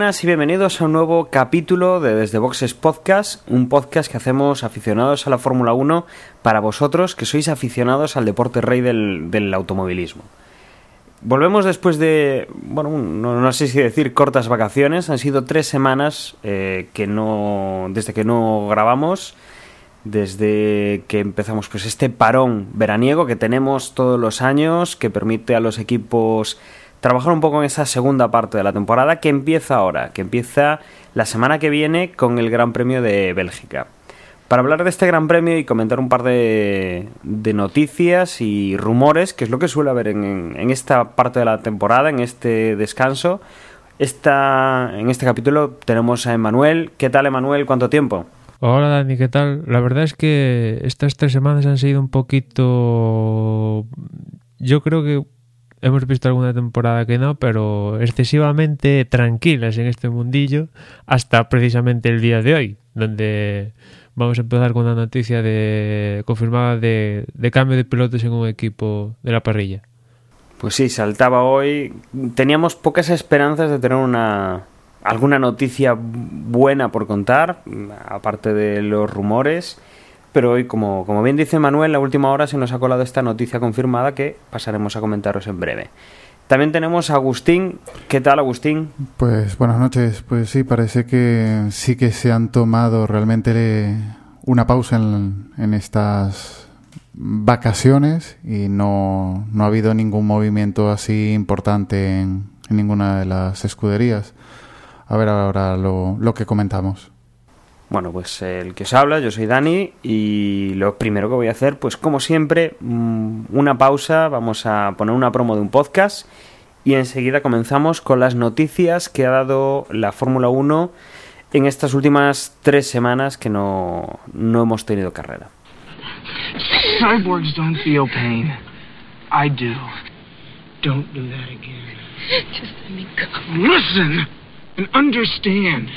buenas y bienvenidos a un nuevo capítulo de Desde Boxes Podcast, un podcast que hacemos aficionados a la Fórmula 1 para vosotros que sois aficionados al deporte rey del, automovilismo. Volvemos después de, bueno, no, sé si decir cortas vacaciones, han sido tres semanas eh, que no, desde que no grabamos, desde que empezamos pues este parón veraniego que tenemos todos los años, que permite a los equipos trabajar un poco en esa segunda parte de la temporada que empieza ahora, que empieza la semana que viene con el Gran Premio de Bélgica. Para hablar de este Gran Premio y comentar un par de, noticias y rumores, que es lo que suele haber en, esta parte de la temporada, en este descanso, esta, en este capítulo tenemos a Emanuel. ¿Qué tal, Emanuel? ¿Cuánto tiempo? Hola Dani, ¿qué tal? La verdad es que estas tres semanas han sido un poquito... Yo creo que hemos visto alguna temporada que no, pero excesivamente tranquilas en este mundillo hasta precisamente el día de hoy, donde vamos a empezar con una noticia de confirmada de, cambio de pilotos en un equipo de la parrilla. Pues sí, saltaba hoy. Teníamos pocas esperanzas de tener una alguna noticia buena por contar, aparte de los rumores. Pero hoy, como, como bien dice Manuel, la última hora se nos ha colado esta noticia confirmada que pasaremos a comentaros en breve. También tenemos a Agustín. ¿Qué tal, Agustín? Pues buenas noches. Pues sí, parece que sí que se han tomado realmente una pausa en, en estas vacaciones y no, no, ha habido ningún movimiento así importante en, en ninguna de las escuderías. A ver ahora lo, lo que comentamos. Bueno, pues el que os habla, yo soy Dani y lo primero que voy a hacer, pues como siempre, mm, una pausa, vamos a poner una promo de un podcast y enseguida comenzamos con las noticias que ha dado la Fórmula 1 en estas últimas tres semanas que no, no hemos tenido carrera. Cyborgs don't feel pain. I do. Don't do that again. Just let me go. Listen and understand.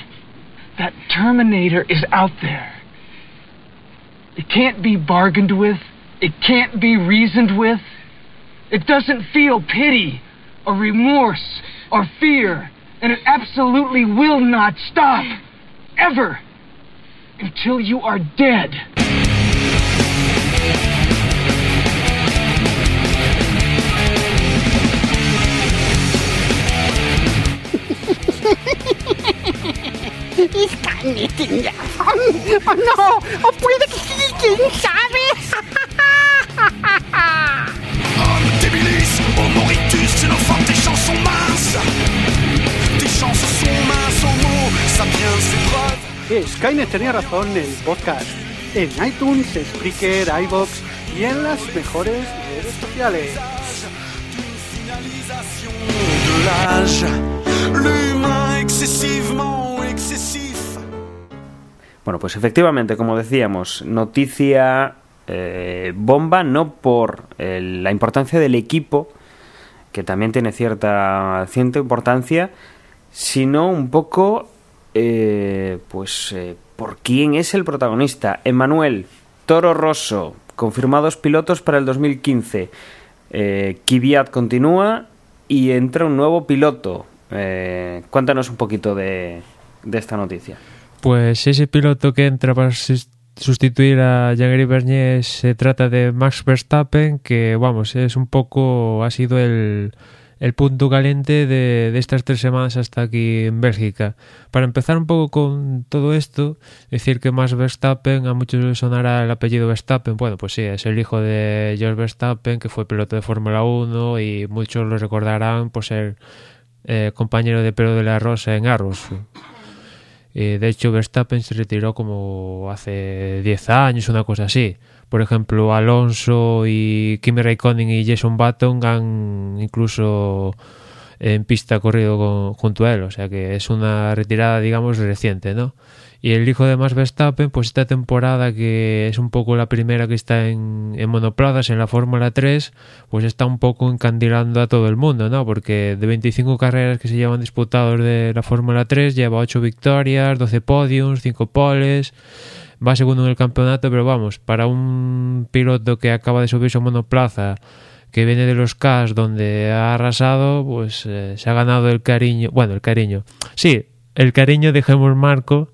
That Terminator is out there. It can't be bargained with. It can't be reasoned with. It doesn't feel pity or remorse or fear. And it absolutely will not stop. Ever. Until you are dead. ¡Oh no! ¡O puede que sí! ¿Quién sabe? En. Skynet tenía razón, el podcast. En iTunes, Spreaker, iBox y en las mejores redes sociales. L'humain excessivement excessif. Bueno, pues efectivamente, como decíamos, noticia eh, bomba, no por eh, la importancia del equipo, que también tiene cierta, cierta importancia, sino un poco, eh, pues, por quién es el protagonista. Emanuel, Toro Rosso, confirmados pilotos para el 2015. Kvyat continúa y entra un nuevo piloto. Cuéntanos un poquito de esta noticia. Pues ese piloto que entra para sustituir a Jean-Gary Bernier se trata de Max Verstappen, que vamos, es un poco, ha sido el, el punto caliente de, de, estas tres semanas hasta aquí en Bélgica. Para empezar un poco con todo esto, decir que Max Verstappen, a muchos les sonará el apellido Verstappen, bueno, pues sí, es el hijo de George Verstappen, que fue piloto de Fórmula 1 y muchos lo recordarán por ser eh, compañero de Pedro de la Rosa en Arrows. Eh, de hecho, Verstappen se retiró como hace 10 años, una cosa así. Por ejemplo, Alonso y Kimi Raikkonen y Jason Button han incluso en pista corrido con, junto a él, o sea que es una retirada, digamos, reciente, ¿no? Y el hijo de Max Verstappen, pues esta temporada que es un poco la primera que está en, en monoplazas en la Fórmula 3, pues está un poco encandilando a todo el mundo, ¿no? Porque de 25 carreras que se llevan disputados de la Fórmula 3, lleva 8 victorias, 12 podiums, 5 poles, va segundo en el campeonato, pero vamos, para un piloto que acaba de subirse a monoplaza, que viene de los CAS donde ha arrasado, pues eh, se ha ganado el cariño, bueno, el cariño, sí, el cariño de Marco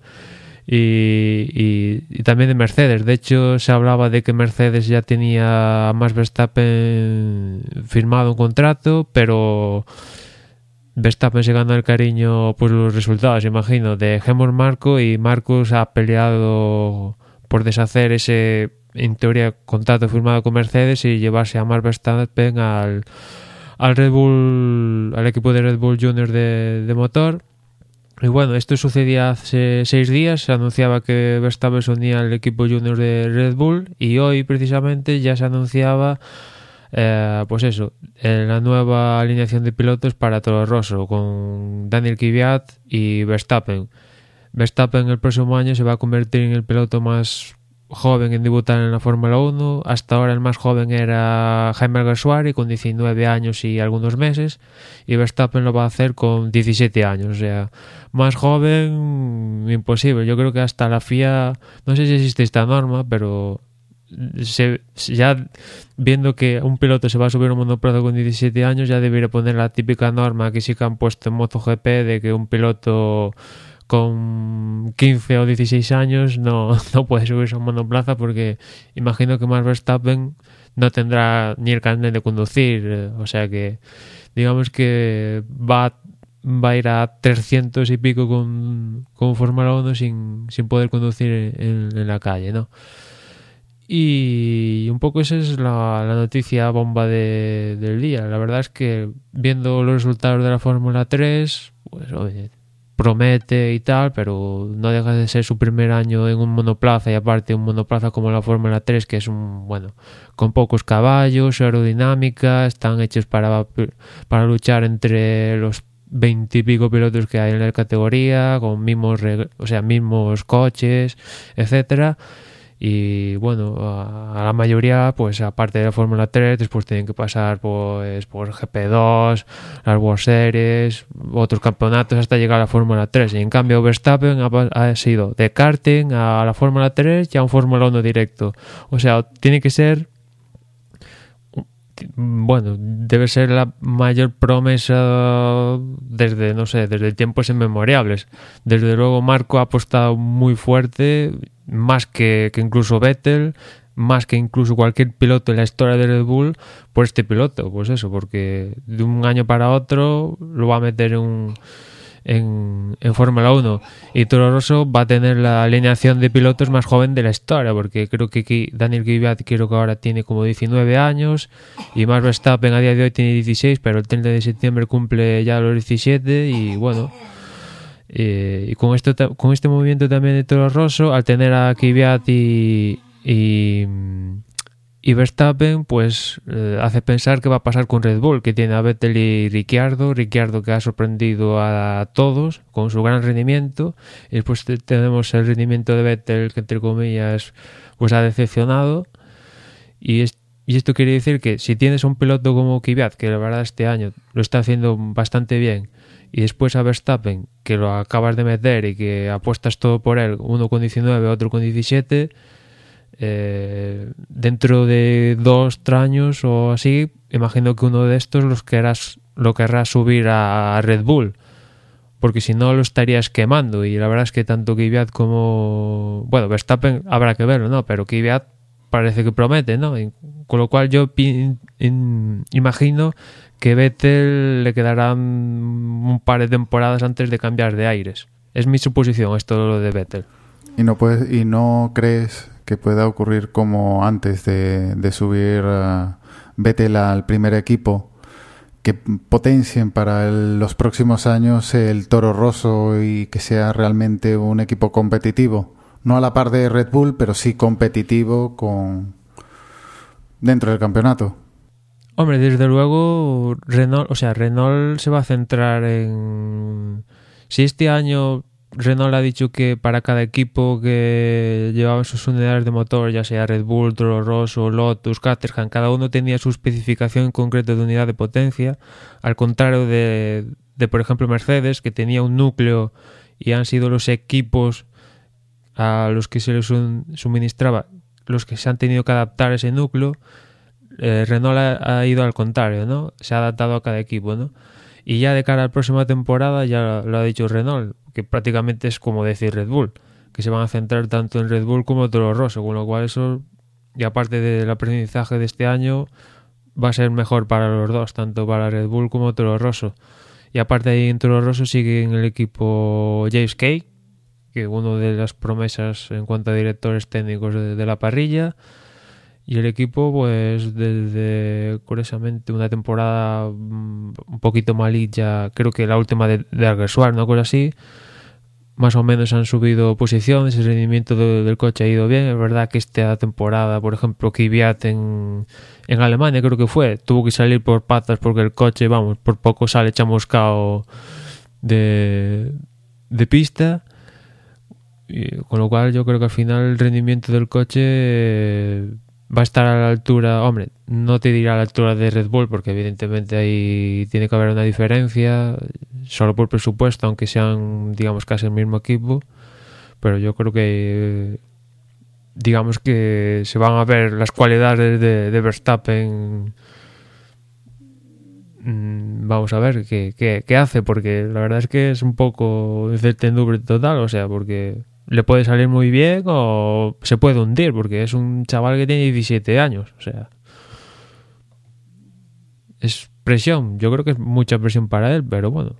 y, también de Mercedes. De hecho, se hablaba de que Mercedes ya tenía a Max Verstappen firmado un contrato, pero Verstappen se ganó el cariño por los resultados, imagino, de Marco y Marcos ha peleado por deshacer ese, en teoría, contrato firmado con Mercedes y llevarse a Max Verstappen al, al Red Bull, al equipo de Red Bull Junior de, de motor y bueno, esto sucedía hace seis días, se anunciaba que Verstappen se unía al equipo junior de Red Bull y hoy precisamente ya se anunciaba, eh, pues eso, la nueva alineación de pilotos para Toro Rosso con Daniel Kvyat y Verstappen. Verstappen el próximo año se va a convertir en el piloto más joven en debutar en la Fórmula 1. Hasta ahora el más joven era Jaime Alguersuari con 19 años y algunos meses y Verstappen lo va a hacer con 17 años. O sea, más joven imposible. Yo creo que hasta la FIA, no sé si existe esta norma, pero ya viendo que un piloto se va a subir a un monoplaza con 17 años ya debería poner la típica norma que sí que han puesto en MotoGP de que un piloto con 15 o 16 años no, no puede subirse a un monoplaza porque imagino que Max Verstappen no tendrá ni el carnet de conducir, eh, o sea que digamos que va, va a ir a 300 y pico con, con Fórmula 1 sin, sin poder conducir en, en, la calle, ¿no? Y un poco esa es la, noticia bomba de, del día. La verdad es que viendo los resultados de la Fórmula 3, pues oye, promete y tal, pero no deja de ser su primer año en un monoplaza y aparte un monoplaza como la Fórmula 3 que es un, bueno, con pocos caballos, aerodinámica, están hechos para, para luchar entre los veintipico pilotos que hay en la categoría, con mismos, o sea, mismos coches, etcétera y bueno, a, la mayoría, pues aparte de la Fórmula 3, después tienen que pasar pues, por GP2, las World Series, otros campeonatos hasta llegar a la Fórmula 3. Y en cambio Verstappen ha, ha sido de karting a la Fórmula 3 y a un Fórmula 1 directo. O sea, tiene que ser bueno, debe ser la mayor promesa desde, no sé, desde tiempos inmemorables. Desde luego Marco ha apostado muy fuerte más que, que incluso Vettel, más que incluso cualquier piloto en la historia de Red Bull, por este piloto. Pues eso, porque de un año para otro lo va a meter un, en, en Fórmula 1. Y Toro Rosso va a tener la alineación de pilotos más joven de la historia, porque creo que Daniel Kvyat creo que ahora tiene como 19 años y Max Verstappen a día de hoy tiene 16, pero el 30 de septiembre cumple ya los 17 y bueno eh, y con, esto, con este movimiento también de Toro Rosso, al tener a Kvyat y, y, Verstappen, pues eh, hace pensar que va a pasar con Red Bull, que tiene a Vettel y Ricciardo. Ricciardo que ha sorprendido a todos con su gran rendimiento. Y después tenemos el rendimiento de Vettel, que entre comillas, pues ha decepcionado. Y, y esto quiere decir que si tienes un piloto como Kvyat, que la verdad este año lo está haciendo bastante bien, y después a Verstappen, que lo acabas de meter y que apuestas todo por él, uno con 19, otro con 17, eh, dentro de dos años o así, imagino que uno de estos los querrás, lo querrás subir a Red Bull, porque si no lo estarías quemando. Y la verdad es que tanto Kvyat como. Bueno, Verstappen habrá que verlo, ¿no? Pero Kvyat parece que promete, ¿no? con lo cual yo imagino que Vettel le quedarán un par de temporadas antes de cambiar de aires. Es mi suposición esto de Vettel. ¿Y no, puedes, y no crees que pueda ocurrir como antes de, subir uh, Vettel al primer equipo? Que potencien para los próximos años el Toro Rosso y que sea realmente un equipo competitivo. No a la par de Red Bull, pero sí competitivo con dentro del campeonato. Hombre, desde luego Renault, o sea, Renault se va a centrar en si este año Renault ha dicho que para cada equipo que llevaba sus unidades de motor, ya sea Red Bull, Toro Rosso, Lotus, Caterham, cada uno tenía su especificación concreta de unidad de potencia, al contrario de, de, por ejemplo, Mercedes, que tenía un núcleo y han sido los equipos a los que se les suministraba los que se han tenido que adaptar a ese núcleo. Eh, Renault ha, ido al contrario, ¿no? Se ha adaptado a cada equipo, ¿no? Y ya de cara a la próxima temporada, ya lo ha dicho Renault, que prácticamente es como decir Red Bull, que se van a centrar tanto en Red Bull como en Toro Rosso, con lo cual eso, y aparte del aprendizaje de este año, va a ser mejor para los dos, tanto para Red Bull como Toro Rosso. Y aparte ahí en Toro Rosso sigue en el equipo James Kay, que uno de las promesas en cuanto a directores técnicos de la parrilla. Y el equipo, pues desde curiosamente una temporada mm, un poquito malilla, creo que la última de, de Alguersuar, ¿no? Cosa así, más o menos han subido posiciones, el rendimiento de, del coche ha ido bien. Es verdad que esta temporada, por ejemplo, Kvyat en, en Alemania, creo que fue, tuvo que salir por patas porque el coche, vamos, por poco sale chamuscado de, de pista. Con lo cual yo creo que al final el rendimiento del coche va a estar a la altura, hombre, no te dirá a la altura de Red Bull porque evidentemente ahí tiene que haber una diferencia, solo por presupuesto, aunque sean, digamos, casi el mismo equipo, pero yo creo que, digamos que se van a ver las cualidades de, Verstappen. Mm, vamos a ver qué, qué, qué hace, porque la verdad es que es un poco incertidumbre total, o sea, porque le puede salir muy bien o se puede hundir, porque es un chaval que tiene 17 años. O sea, es presión. Yo creo que es mucha presión para él, pero bueno.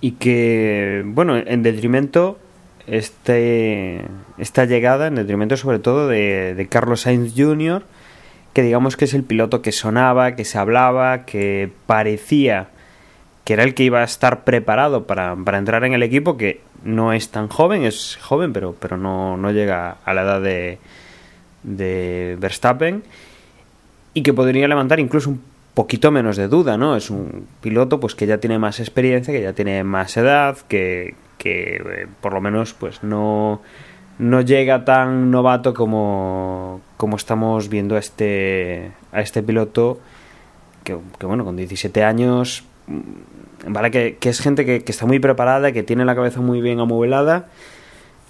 Y que, bueno, en detrimento, este, esta llegada, en detrimento sobre todo de, de Carlos Sainz Jr., que digamos que es el piloto que sonaba, que se hablaba, que parecía que era el que iba a estar preparado para, para entrar en el equipo, que no es tan joven, es joven, pero, pero no, no llega a la edad de, de Verstappen y que podría levantar incluso un poquito menos de duda, ¿no? Es un piloto pues que ya tiene más experiencia, que ya tiene más edad, que, que eh, por lo menos pues no, no llega tan novato como, como estamos viendo a este, a este piloto que, que bueno, con 17 años ¿vale? Que, que es gente que, que, está muy preparada, que tiene la cabeza muy bien amueblada,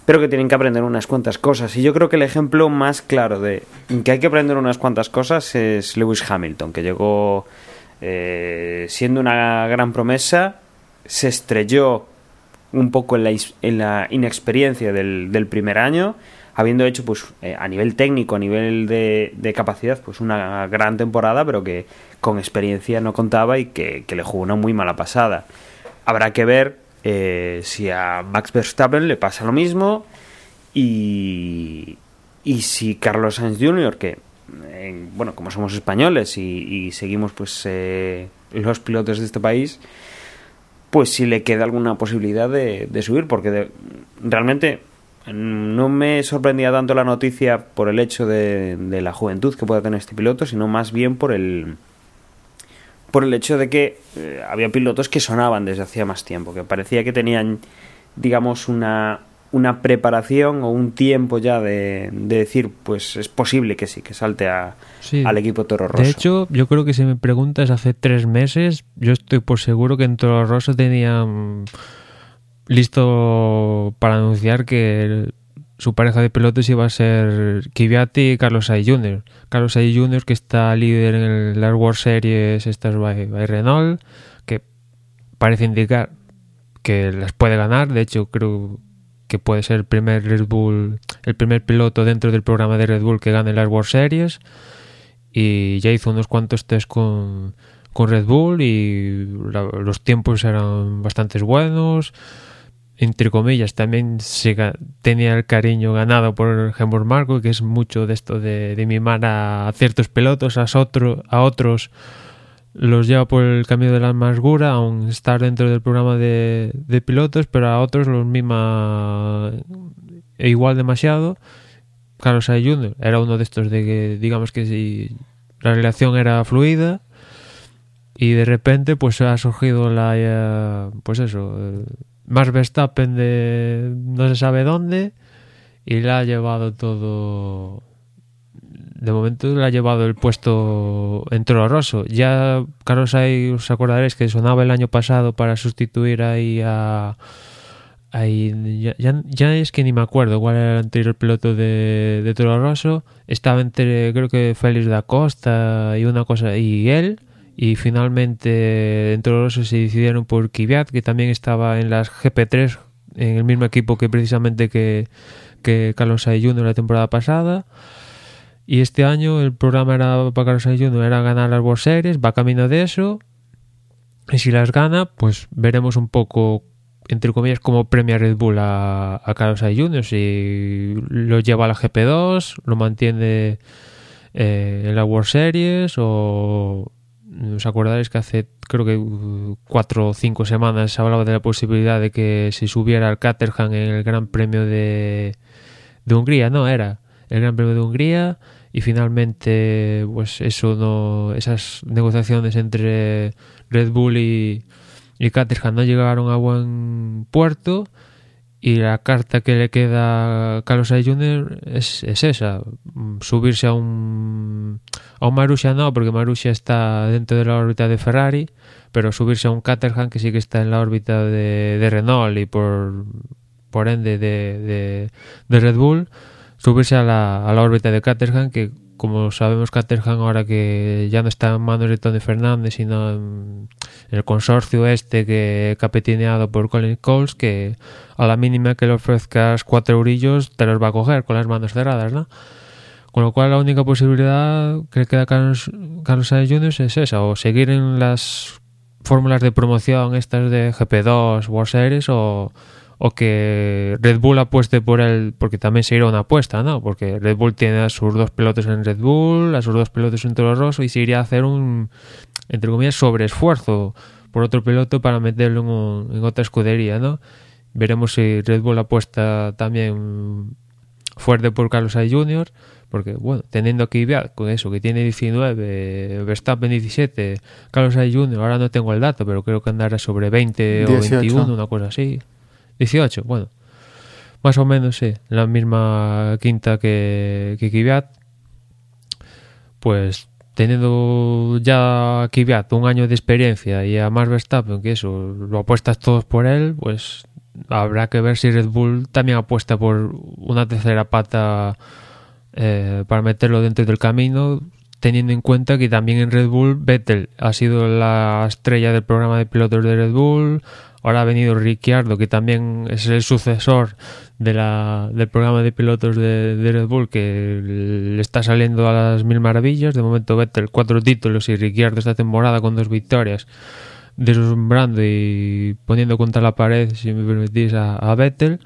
pero que tienen que aprender unas cuantas cosas. Y yo creo que el ejemplo más claro de que hay que aprender unas cuantas cosas es Lewis Hamilton, que llegó eh, siendo una gran promesa, se estrelló un poco en la, en la inexperiencia del, del primer año, habiendo hecho pues eh, a nivel técnico, a nivel de, de, capacidad, pues una gran temporada, pero que con experiencia no contaba y que, le jugó una muy mala pasada. Habrá que ver eh, si a Max Verstappen le pasa lo mismo y, y si Carlos Sainz Jr., que bueno, como somos españoles y, seguimos pues eh, los pilotos de este país, pues si le queda alguna posibilidad de, de subir, porque realmente no me sorprendía tanto la noticia por el hecho de, de, la juventud que pueda tener este piloto, sino más bien por el por el hecho de que eh, había pilotos que sonaban desde hacía más tiempo, que parecía que tenían, digamos, una, una preparación o un tiempo ya de, de, decir, pues es posible que sí, que salte a, sí. al equipo Toro Rosso. De hecho, yo creo que si me preguntas hace tres meses, yo estoy por seguro que en Toro Rosso tenían listo para anunciar que su pareja de pilotos iba a ser Kvyat y Carlos Sainz Jr. Carlos Sainz Jr. que está líder en las World Series estas by, by Renault, que parece indicar que las puede ganar. De hecho, creo que puede ser el primer Red Bull, el primer piloto dentro del programa de Red Bull que gane las World Series. Y ya hizo unos cuantos test con, con Red Bull y los tiempos eran bastante buenos entre comillas, también se tenía el cariño ganado por Helmut Marco, que es mucho de esto de, mimar a ciertos pilotos, a, otro, a otros los lleva por el camino de la amargura, aún estar dentro del programa de, de pilotos, pero a otros los mima igual demasiado. Carlos Sainz Jr. era uno de estos de que, digamos que si la relación era fluida, y de repente pues ha surgido la eh, pues eso Max Verstappen de no se sabe dónde y le ha llevado todo de momento le ha llevado el puesto en Toro Rosso. Ya Carlos ahí os acordaréis que sonaba el año pasado para sustituir ahí a ahí ya es que ni me acuerdo cuál era el anterior piloto de, de Toro Rosso. Estaba entre creo que Félix da Costa y una cosa y él y finalmente en Toro Rosso se decidieron por Kvyat que también estaba en las GP3 en el mismo equipo que precisamente que, que Carlos Sainz Jr. la temporada pasada y este año el programa era para Carlos Sainz Jr. era ganar las World Series va camino de eso y si las gana pues veremos un poco entre comillas, como premia Red Bull a, a Carlos Sainz Jr. Si lo lleva a la GP2, lo mantiene eh, en la World Series o os acordaréis que hace creo que cuatro o cinco semanas se hablaba de la posibilidad de que se subiera al Caterham en el Gran Premio de, de Hungría, no era el Gran Premio de Hungría y finalmente pues eso no esas negociaciones entre Red Bull y, y Caterham no llegaron a buen puerto y la carta que le queda a Carlos Sainz. Es, es, esa, subirse a un a un Marussia no, porque Marussia está dentro de la órbita de Ferrari, pero subirse a un Caterham que sí que está en la órbita de, de Renault y por, por ende de, de, de Red Bull, subirse a la, a la órbita de Caterham que como sabemos Caterham ahora que ya no está en manos de Tony Fernández sino en, el consorcio este que capitaneado por Colin Coles que a la mínima que le ofrezcas cuatro eurillos te los va a coger con las manos cerradas ¿no? con lo cual la única posibilidad que queda Carlos, Carlos Sainz Jr. es esa o seguir en las fórmulas de promoción estas de GP2 World Series o o que Red Bull apueste por él, porque también sería una apuesta, ¿no? Porque Red Bull tiene a sus dos pilotos en Red Bull, a sus dos pilotos en Toro Rosso y se iría a hacer un, entre comillas, sobreesfuerzo por otro piloto para meterlo en, en otra escudería, ¿no? Veremos si Red Bull apuesta también fuerte por Carlos Sainz Jr., porque, bueno, teniendo que ver con eso, que tiene 19, Verstappen 17, Carlos Sainz Jr., ahora no tengo el dato, pero creo que andará sobre 20 18. o 21, una cosa así. 18, bueno, más o menos sí, la misma quinta que, que pues teniendo ya Kvyat un año de experiencia y a Max Verstappen, que eso, lo apuestas todos por él, pues habrá que ver si Red Bull también apuesta por una tercera pata eh, para meterlo dentro del camino, teniendo en cuenta que también en Red Bull Vettel ha sido la estrella del programa de pilotos de Red Bull, Ahora ha venido Ricciardo, que también es el sucesor de la, del programa de pilotos de, Red Bull, que le está saliendo a las mil maravillas. De momento Vettel cuatro títulos y Ricciardo esta temporada con dos victorias, deslumbrando y poniendo contra la pared, si me permitís, a, Vettel.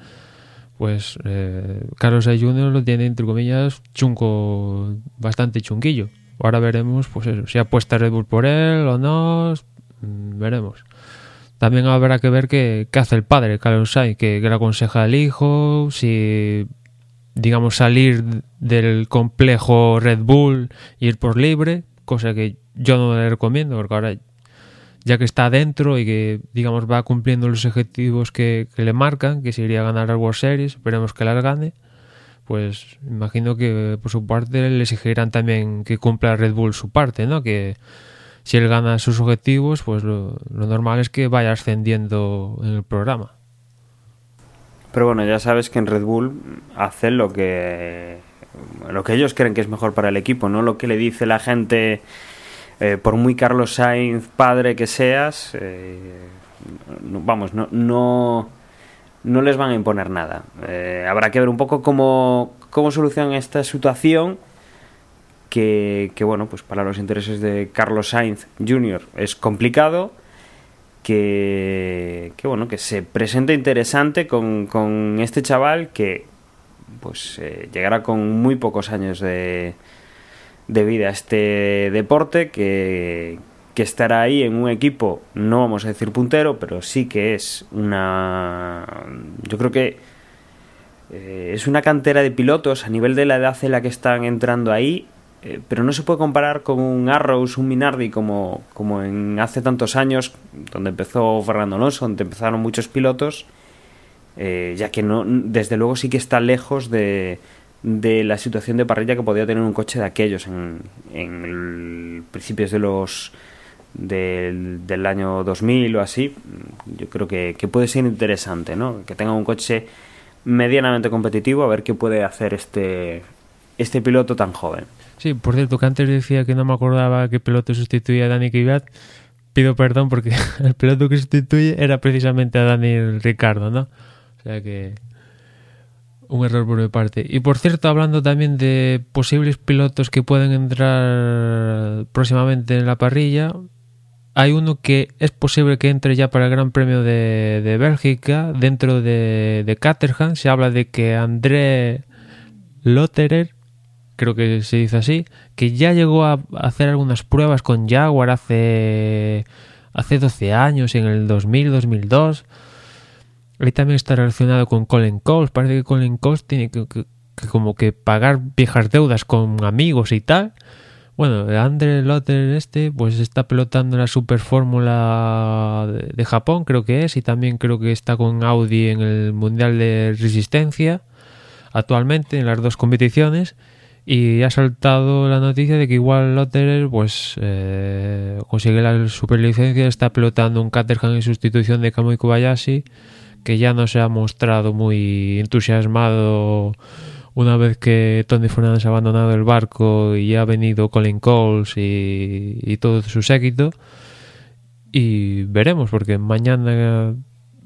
Pues eh, Carlos Sainz Jr. lo tiene, entre comillas, chunco, bastante chunquillo. Ahora veremos, pues eso, si apuesta Red Bull por él o no, veremos también habrá que ver qué, qué hace el padre, Carlos Sainz, que, que, le aconseja al hijo, si, digamos, salir del complejo Red Bull ir por libre, cosa que yo no le recomiendo, porque ahora, ya que está adentro y que, digamos, va cumpliendo los objetivos que, que le marcan, que sería ganar las World Series, esperemos que las gane, pues imagino que por su parte le exigirán también que cumpla Red Bull su parte, ¿no? Que si él gana sus objetivos, pues lo, normal es que vaya ascendiendo en el programa. Pero bueno, ya sabes que en Red Bull hacen lo que lo que ellos creen que es mejor para el equipo, no lo que le dice la gente, eh, por muy Carlos Sainz padre que seas, eh, vamos, no, no, no les van a imponer nada. Eh, habrá que ver un poco cómo, cómo solucionan esta situación que, bueno, pues para los intereses de Carlos Sainz Jr. es complicado, que, que bueno, que se presenta interesante con, con este chaval que pues eh, llegará con muy pocos años de, de vida a este deporte, que, que estará ahí en un equipo, no vamos a decir puntero, pero sí que es una... Yo creo que eh, es una cantera de pilotos a nivel de la edad en la que están entrando ahí eh, pero no se puede comparar con un Arrows, un Minardi como, como en hace tantos años, donde empezó Fernando Alonso, donde empezaron muchos pilotos, eh, ya que no, desde luego sí que está lejos de, de la situación de parrilla que podía tener un coche de aquellos en, en principios de los del, del año 2000 o así. Yo creo que, que puede ser interesante, ¿no? Que tenga un coche medianamente competitivo, a ver qué puede hacer este, este piloto tan joven. Sí, por cierto, que antes decía que no me acordaba qué piloto sustituía a Dani Kvyat. Pido perdón porque el piloto que sustituye era precisamente a Daniel Ricardo, ¿no? O sea que un error por mi parte. Y por cierto, hablando también de posibles pilotos que pueden entrar próximamente en la parrilla, hay uno que es posible que entre ya para el Gran Premio de, de Bélgica dentro de, de Caterham. Se habla de que André Lotterer creo que se dice así, que ya llegó a hacer algunas pruebas con Jaguar hace, hace 12 años, en el 2000, 2002. Ahí también está relacionado con Colin Coles. Parece que Colin Coles tiene que, como que pagar viejas deudas con amigos y tal. Bueno, Andre Lotter este pues está pelotando la Super Fórmula de Japón, creo que es, y también creo que está con Audi en el Mundial de Resistencia actualmente en las dos competiciones y ha saltado la noticia de que igual Lotterer pues eh, consigue la superlicencia está pelotando un Caterham en sustitución de Kamui Kobayashi que ya no se ha mostrado muy entusiasmado una vez que Tony Fernández ha abandonado el barco y ha venido Colin Coles y, y todo su séquito y veremos porque mañana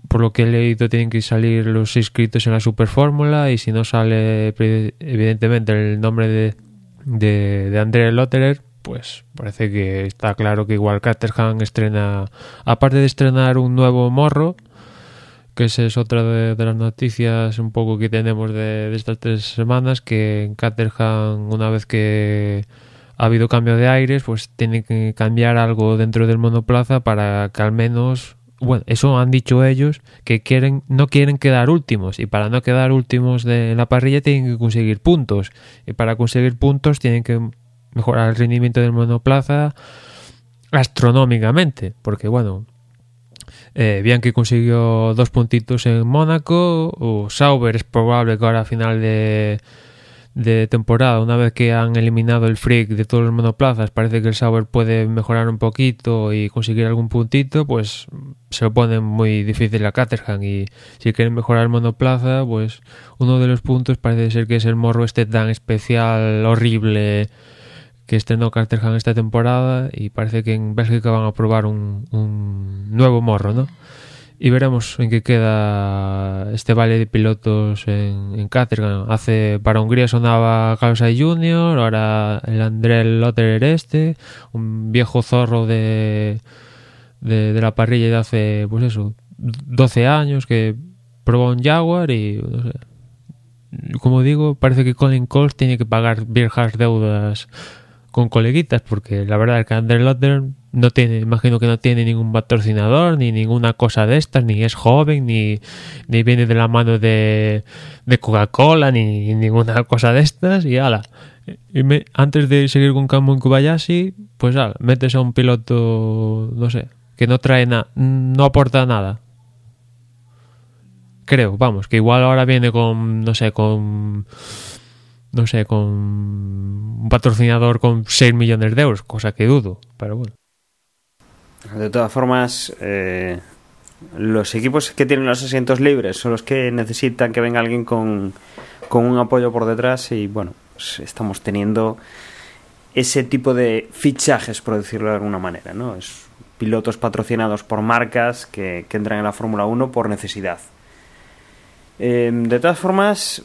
por lo que he leído tienen que salir los inscritos en la Super Fórmula y si no sale evidentemente el nombre de, de, de André Lotterer pues parece que está claro que igual Caterham estrena aparte de estrenar un nuevo morro que esa es otra de, de las noticias un poco que tenemos de, de estas tres semanas que en Caterham una vez que ha habido cambio de aires pues tiene que cambiar algo dentro del monoplaza para que al menos bueno, eso han dicho ellos que quieren no quieren quedar últimos y para no quedar últimos de la parrilla tienen que conseguir puntos y para conseguir puntos tienen que mejorar el rendimiento del monoplaza astronómicamente porque bueno eh, Bianchi consiguió dos puntitos en Mónaco o Sauber es probable que ahora a final de de temporada, una vez que han eliminado el freak de todos los monoplazas, parece que el Sauber puede mejorar un poquito y conseguir algún puntito, pues se lo pone muy difícil a Caterham y si quieren mejorar el monoplaza, pues uno de los puntos parece ser que es el morro este tan especial, horrible que estrenó Caterham esta temporada y parece que en Bélgica van a probar un, un nuevo morro, ¿no? Y veremos en qué queda este baile de pilotos en, en Caterham. Hace para Hungría sonaba Sainz Jr., ahora el André Lotterer este, un viejo zorro de, de, de la parrilla de hace, pues eso, 12 años que probó un Jaguar y, no sé, como digo, parece que Colin Coles tiene que pagar viejas deudas con coleguitas porque la verdad es que André Lotterer no tiene, imagino que no tiene ningún patrocinador ni ninguna cosa de estas, ni es joven, ni, ni viene de la mano de, de Coca-Cola, ni ninguna cosa de estas, y ala. Y antes de seguir con Kamui Kobayashi, pues ala, metes a un piloto, no sé, que no trae nada, no aporta nada. Creo, vamos, que igual ahora viene con, no sé, con no sé, con un patrocinador con 6 millones de euros, cosa que dudo, pero bueno. De todas formas, eh, los equipos que tienen los asientos libres son los que necesitan que venga alguien con, con un apoyo por detrás y bueno, pues estamos teniendo ese tipo de fichajes, por decirlo de alguna manera, ¿no? Es pilotos patrocinados por marcas que, que entran en la Fórmula 1 por necesidad. Eh, de todas formas,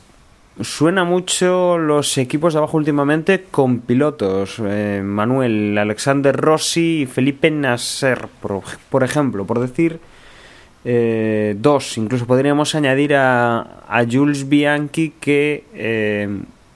suena mucho los equipos de abajo últimamente con pilotos. eh, Manuel, Alexander Rossi y Felipe Nasser, por, por ejemplo, por decir eh, dos. Incluso podríamos añadir a, a Jules Bianchi que eh,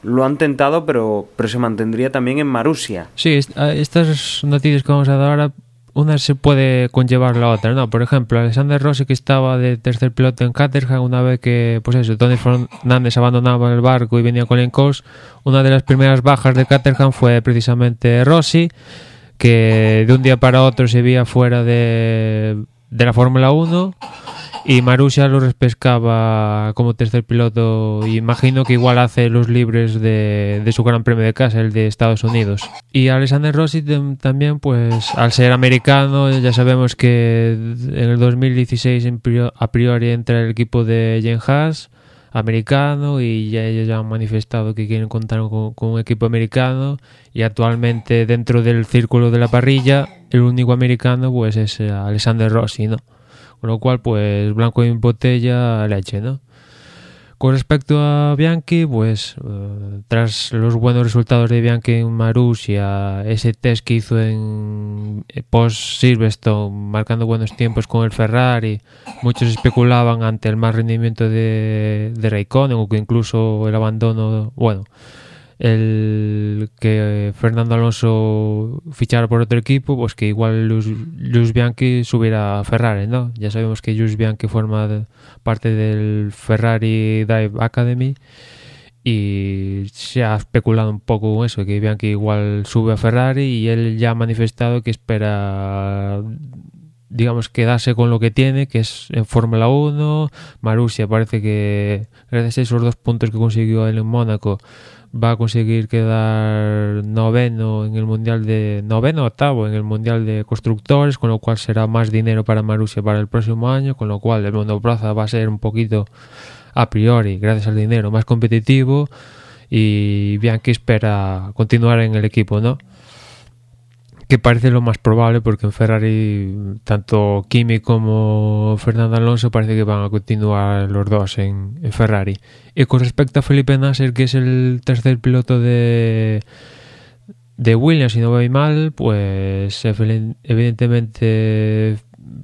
lo han tentado, pero, pero se mantendría también en Marusia. Sí, estas noticias que vamos a dar ahora una se puede conllevar la otra, ¿no? Por ejemplo, Alexander Rossi que estaba de tercer piloto en Caterham una vez que, pues eso, Tony Fernández abandonaba el barco y venía con Coles, una de las primeras bajas de Caterham fue precisamente Rossi, que de un día para otro se veía fuera de, de la Fórmula 1 y Marussia lo repescaba como tercer piloto. Imagino que igual hace los libres de, su Gran Premio de casa, el de Estados Unidos. Y Alexander Rossi también, pues al ser americano, ya sabemos que en el 2016 a priori entra el equipo de Jen Haas americano y ya ellos ya han manifestado que quieren contar con, con, un equipo americano y actualmente dentro del círculo de la parrilla el único americano pues es Alexander Rossi, ¿no? Con lo cual, pues blanco en botella, leche, ¿no? Con respecto a Bianchi, pues eh, tras los buenos resultados de Bianchi en Marussia, ese test que hizo en eh, post Silverstone, marcando buenos tiempos con el Ferrari, muchos especulaban ante el mal rendimiento de, de Raikkonen o que incluso el abandono, bueno, el que Fernando Alonso fichara por otro equipo, pues que igual Luz, Bianchi subiera a Ferrari, ¿no? Ya sabemos que Luz Bianchi forma parte del Ferrari Drive Academy y se ha especulado un poco con eso, que Bianchi igual sube a Ferrari y él ya ha manifestado que espera digamos, quedarse con lo que tiene, que es en Fórmula 1. Marussia parece que, gracias a esos dos puntos que consiguió él en Mónaco, va a conseguir quedar noveno en el mundial de noveno octavo en el mundial de constructores con lo cual será más dinero para Marussia para el próximo año con lo cual el monoplaza va a ser un poquito a priori gracias al dinero más competitivo y Bianchi espera continuar en el equipo no que parece lo más probable porque en Ferrari tanto Kimi como Fernando Alonso parece que van a continuar los dos en, Ferrari. Y con respecto a Felipe Nasser, que es el tercer piloto de, de Williams, si no voy mal, pues evidentemente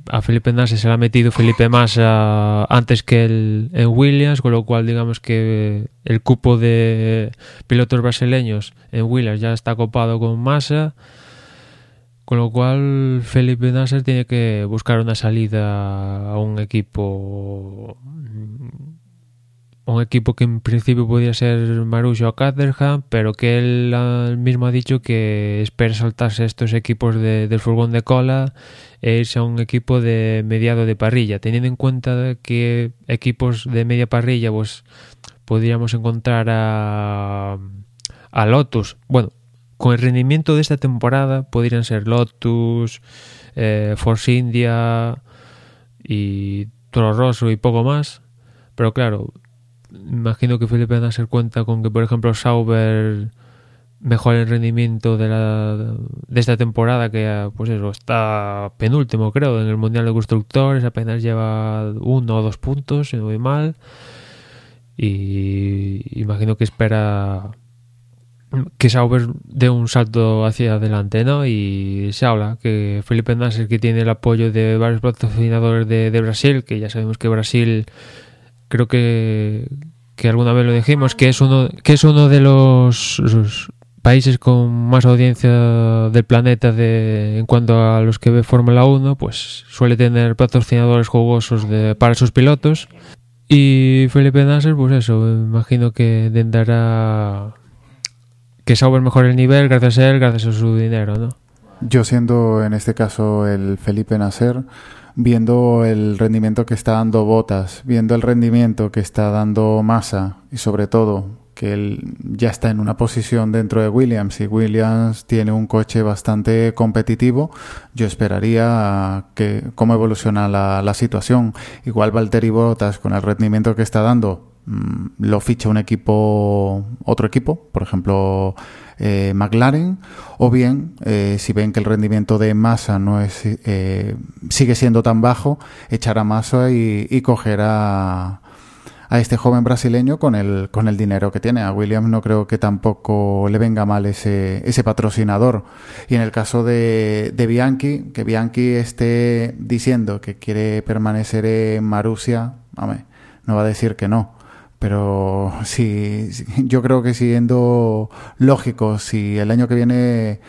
a Felipe Nasser se le ha metido Felipe Massa antes que él en Williams, con lo cual digamos que el cupo de pilotos brasileños en Williams ya está copado con Massa con lo cual, Felipe Nasser tiene que buscar una salida a un equipo. Un equipo que en principio podría ser Marussia o Caterham, pero que él mismo ha dicho que espera saltarse estos equipos de, del furgón de cola e irse a un equipo de mediado de parrilla, teniendo en cuenta que equipos de media parrilla, pues podríamos encontrar a, a Lotus. Bueno, con el rendimiento de esta temporada podrían ser Lotus, eh, Force India y Toro Rosso y poco más. Pero claro, imagino que Felipe Nasser cuenta con que, por ejemplo, Sauber mejore el rendimiento de, la, de esta temporada, que pues eso, está penúltimo, creo, en el Mundial de Constructores, apenas lleva uno o dos puntos, si no mal. Y imagino que espera que Sauber dé un salto hacia adelante, ¿no? Y se habla que Felipe Nasser, que tiene el apoyo de varios patrocinadores de, Brasil, que ya sabemos que Brasil, creo que, que alguna vez lo dijimos, que es uno, que es uno de los, países con más audiencia del planeta de, en cuanto a los que ve Fórmula 1, pues suele tener patrocinadores jugosos de, para sus pilotos. Y Felipe Nasser, pues eso, imagino que tendrá que Sauber mejore el nivel gracias a él, gracias a su dinero, ¿no? Yo siendo en este caso el Felipe Nasser, viendo el rendimiento que está dando Botas, viendo el rendimiento que está dando Massa y sobre todo que él ya está en una posición dentro de Williams y Williams tiene un coche bastante competitivo, yo esperaría que cómo evoluciona la, la situación. Igual Valtteri Botas con el rendimiento que está dando lo ficha un equipo, otro equipo, por ejemplo eh, McLaren, o bien eh, si ven que el rendimiento de Massa no es, eh, sigue siendo tan bajo, echará Massa y, y coger a, este joven brasileño con el, con el dinero que tiene. A Williams no creo que tampoco le venga mal ese, ese patrocinador. Y en el caso de, de Bianchi, que Bianchi esté diciendo que quiere permanecer en Marussia, no va a decir que no pero sí, yo creo que siendo lógico, si el año que viene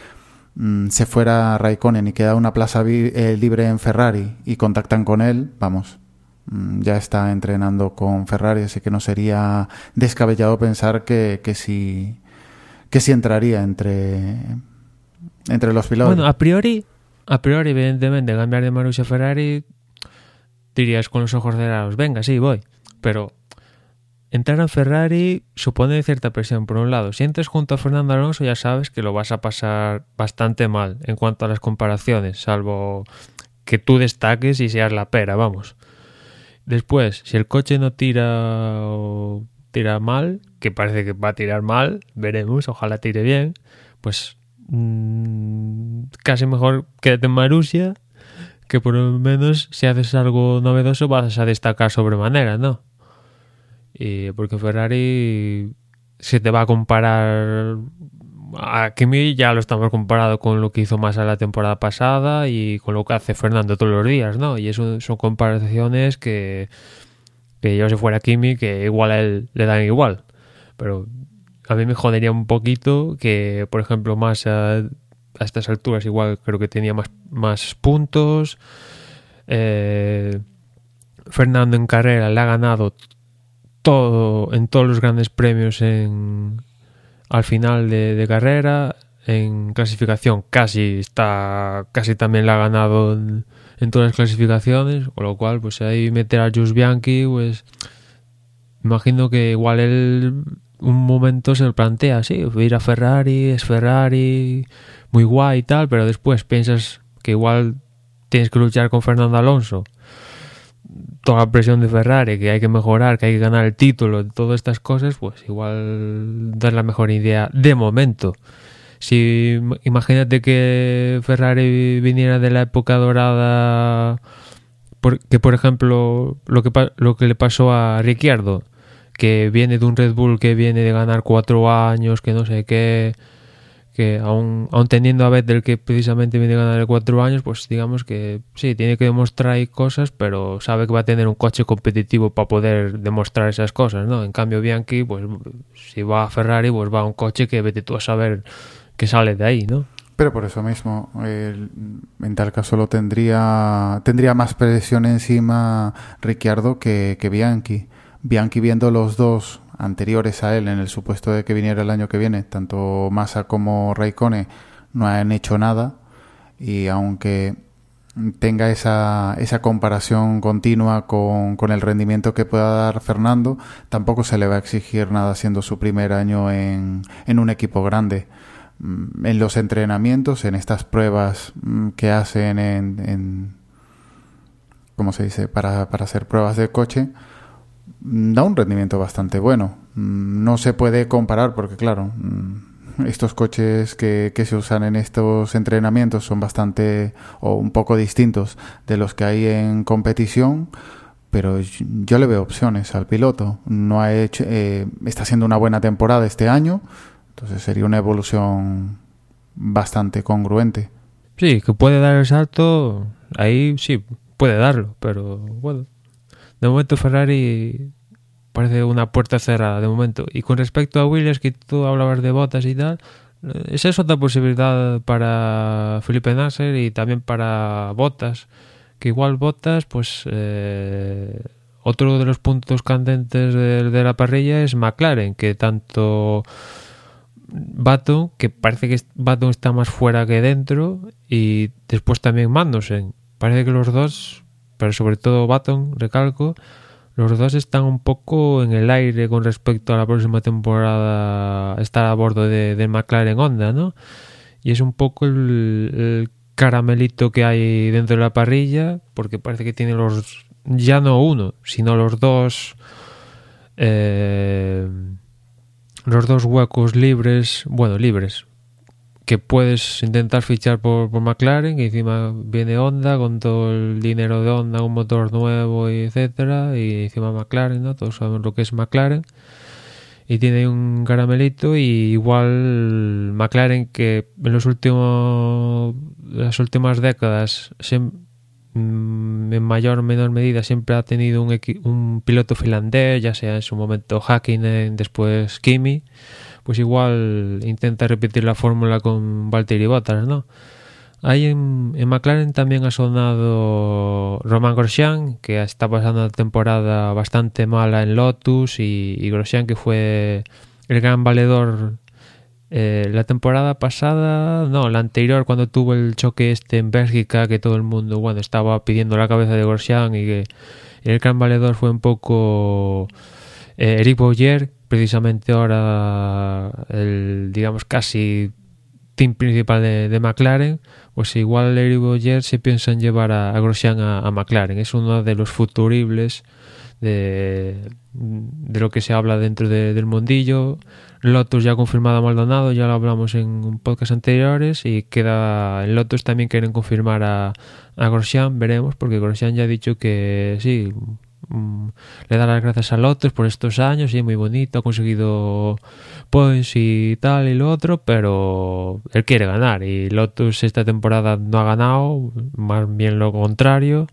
mm, se fuera Raikkonen y queda una plaza eh, libre en Ferrari y contactan con él, vamos, mm, ya está entrenando con Ferrari, así que no sería descabellado pensar que, que sí que entraría entre entre los pilotos. Bueno, a priori, a priori, evidentemente, cambiar de Marussia Ferrari dirías con los ojos cerrados, venga, sí, voy. Pero entrar en Ferrari supone cierta presión. Por un lado, si entras junto a Fernando Alonso ya sabes que lo vas a pasar bastante mal en cuanto a las comparaciones, salvo que tú destaques y seas la pera, vamos. Después, si el coche no tira tira mal, que parece que va a tirar mal, veremos, ojalá tire bien, pues mmm, casi mejor quédate en Marussia que por lo menos si haces algo novedoso vas a destacar sobremanera, ¿no? Y porque Ferrari se te va a comparar a Kimi ya lo estamos comparado con lo que hizo Massa la temporada pasada y con lo que hace Fernando todos los días, ¿no? Y eso son comparaciones que, que yo si fuera Kimi, que igual a él le dan igual. Pero a mí me jodería un poquito que, por ejemplo, Massa a estas alturas igual creo que tenía más, más puntos. Eh, Fernando en carrera le ha ganado todo en todos los grandes premios en, al final de, carrera. En clasificación casi está casi también la ha ganado en, todas las clasificaciones, con lo cual pues ahí meter a Jus Bianchi pues imagino que igual él un momento se lo plantea así, ir a Ferrari, es Ferrari, muy guay y tal, pero después piensas que igual tienes que luchar con Fernando Alonso, toda la presión de Ferrari, que hay que mejorar, que hay que ganar el título, todas estas cosas, pues igual no es la mejor idea de momento. Si imagínate que Ferrari viniera de la época dorada, que por ejemplo lo que, lo que le pasó a Ricciardo, que viene de un Red Bull que viene de ganar cuatro años, que no sé qué, que aún, aún teniendo a Vettel que precisamente viene a ganar cuatro años, pues digamos que sí, tiene que demostrar cosas, pero sabe que va a tener un coche competitivo para poder demostrar esas cosas, ¿no? En cambio Bianchi, pues si va a Ferrari, pues va a un coche que vete tú a saber que sale de ahí, ¿no? Pero por eso mismo, en tal caso lo tendría tendría más presión encima Ricciardo que, que Bianchi. Bianchi viendo los dos anteriores a él en el supuesto de que viniera el año que viene, tanto Massa como Raikkonen no han hecho nada y aunque tenga esa, esa comparación continua con, con, el rendimiento que pueda dar Fernando, tampoco se le va a exigir nada siendo su primer año en, en un equipo grande. Mm, en los entrenamientos, en estas pruebas mm, que hacen en, en ¿cómo se dice? Para, para hacer pruebas de coche, da un rendimiento bastante bueno. Mm, no se puede comparar porque, claro, mm, estos coches que, que, se usan en estos entrenamientos son bastante o un poco distintos de los que hay en competición, pero yo le veo opciones al piloto. No ha hecho, eh, está haciendo una buena temporada este año, entonces sería una evolución bastante congruente. Sí, que puede dar el salto, ahí sí, puede darlo, pero bueno, de momento Ferrari parece una puerta cerrada de momento. Y con respecto a Williams, que tú hablabas de botas y tal, esa es otra posibilidad para Felipe Nasser y también para Botas. Que igual Botas, pues eh, otro de los puntos candentes de, la parrilla es McLaren, que tanto Baton, que parece que Baton está más fuera que dentro, y después también Magnussen. Parece que los dos pero sobre todo Baton, recalco, los dos están un poco en el aire con respecto a la próxima temporada estar a bordo de, McLaren Honda, ¿no? Y es un poco el, caramelito que hay dentro de la parrilla, porque parece que tiene los, ya no uno, sino los dos, eh, los dos huecos libres, bueno, libres, que puedes intentar fichar por, por McLaren y encima viene Honda con todo el dinero de Honda, un motor nuevo y etcétera y encima McLaren, ¿no? Todos sabemos lo que es McLaren y tiene un caramelito y igual McLaren que en los últimos las últimas décadas mm, en mayor o menor medida siempre ha tenido un, un piloto finlandés, ya sea en su momento Hakkinen, después Kimi pues igual intenta repetir la fórmula con Valtteri Bottas, ¿no? Ahí en, en, McLaren también ha sonado Roman Grosjean, que está pasando una temporada bastante mala en Lotus, y, y Grosjean, que fue el gran valedor eh, la temporada pasada, no, la anterior, cuando tuvo el choque este en Bélgica, que todo el mundo, bueno, estaba pidiendo la cabeza de Grosjean y que el gran valedor fue un poco eh, Eric Bouyer, precisamente ahora el, digamos, casi team principal de, de McLaren, pues igual Eric Bouyer se piensa en llevar a, a Grosjean a, McLaren. Es uno de los futuribles de, de lo que se habla dentro de, del mundillo. Lotus ya ha confirmado a Maldonado, ya lo hablamos en podcast anteriores y queda en Lotus también quieren confirmar a, a Grosjean, veremos, porque Grosjean ya ha dicho que sí, le da las gracias a Lotus por estos años y es muy bonito, ha conseguido points y tal y lo otro, pero él quiere ganar y Lotus esta temporada no ha ganado, más bien lo contrario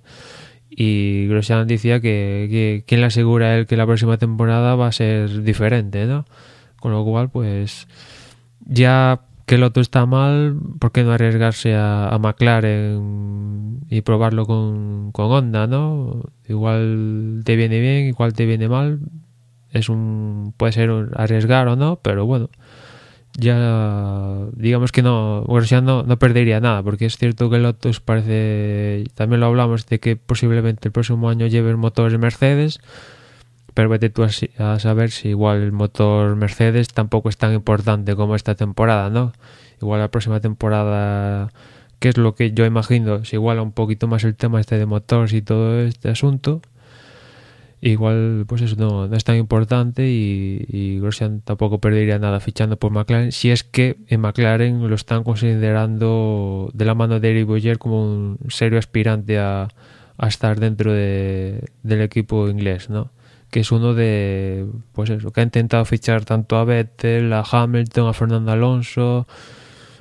y Grosjean decía que, que quien le asegura a él que la próxima temporada va a ser diferente, ¿no? Con lo cual, pues ya que el otro está mal, ¿por qué no arriesgarse a, a McLaren y probarlo con, Honda, no? Igual te viene bien, igual te viene mal. Es un puede ser un arriesgar o no, pero bueno, ya digamos que no, Grosjean no, no perdería nada, porque es cierto que el Lotus parece, también lo hablamos de que posiblemente el próximo año lleve el motor de Mercedes, pero vete tú a, saber si igual el motor Mercedes tampoco es tan importante como esta temporada, ¿no? Igual la próxima temporada, que es lo que yo imagino, si iguala un poquito más el tema este de motores y todo este asunto, igual pues eso no, no es tan importante y, y Grosjean tampoco perdería nada fichando por McLaren, si es que en McLaren lo están considerando de la mano de Eric Boyer como un serio aspirante a, a estar dentro de, del equipo inglés, ¿no? Que es uno de, pues eso, que ha intentado fichar tanto a Vettel, a Hamilton, a Fernando Alonso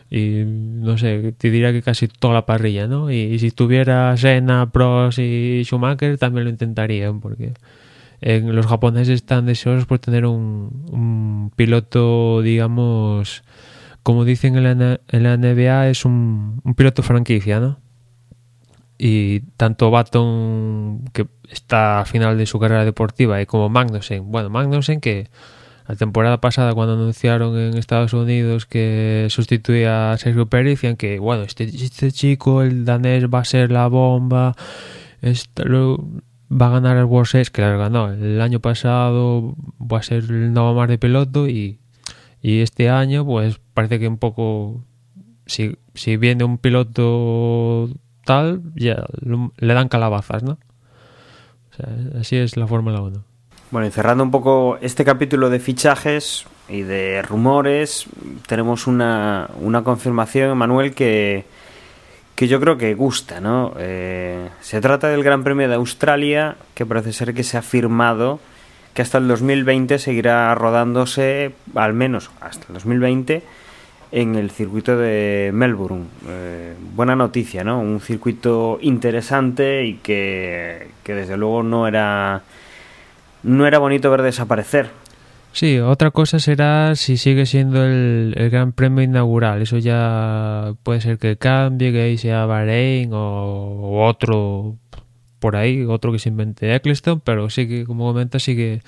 y no sé, te diría que casi toda la parrilla, ¿no? Y, si tuviera Senna, Prost y Schumacher también lo intentarían porque en los japoneses están deseosos por tener un, un piloto, digamos, como dicen en la, en la NBA, es un piloto franquicia, ¿no? Y tanto Baton que está a final de su carrera deportiva y como Magnussen, bueno, Magnussen que la temporada pasada cuando anunciaron en Estados Unidos que sustituía a Sergio Pérez decían que bueno, este, este chico, el danés va a ser la bomba, este, lo, va a ganar el World Series, que la ganó el año pasado, va a ser el nuevo mar de piloto y, y este año pues parece que un poco si, si viene un piloto ya le dan calabazas, ¿no? Así es la Fórmula 1. Bueno, y cerrando un poco este capítulo de fichajes y de rumores, tenemos una, una confirmación, Manuel, que, que yo creo que gusta, ¿no? Eh, se trata del Gran Premio de Australia, que parece ser que se ha firmado que hasta el 2020 seguirá rodándose, al menos hasta el 2020, en el circuito de Melbourne. Eh, buena noticia, ¿no? Un circuito interesante y que, que, desde luego no era no era bonito ver desaparecer. Sí, otra cosa será si sigue siendo el, el Gran Premio inaugural. Eso ya puede ser que cambie, que ahí sea Bahrein o, o otro por ahí, otro que se invente Eccleston, pero sí que, como comenta, sigue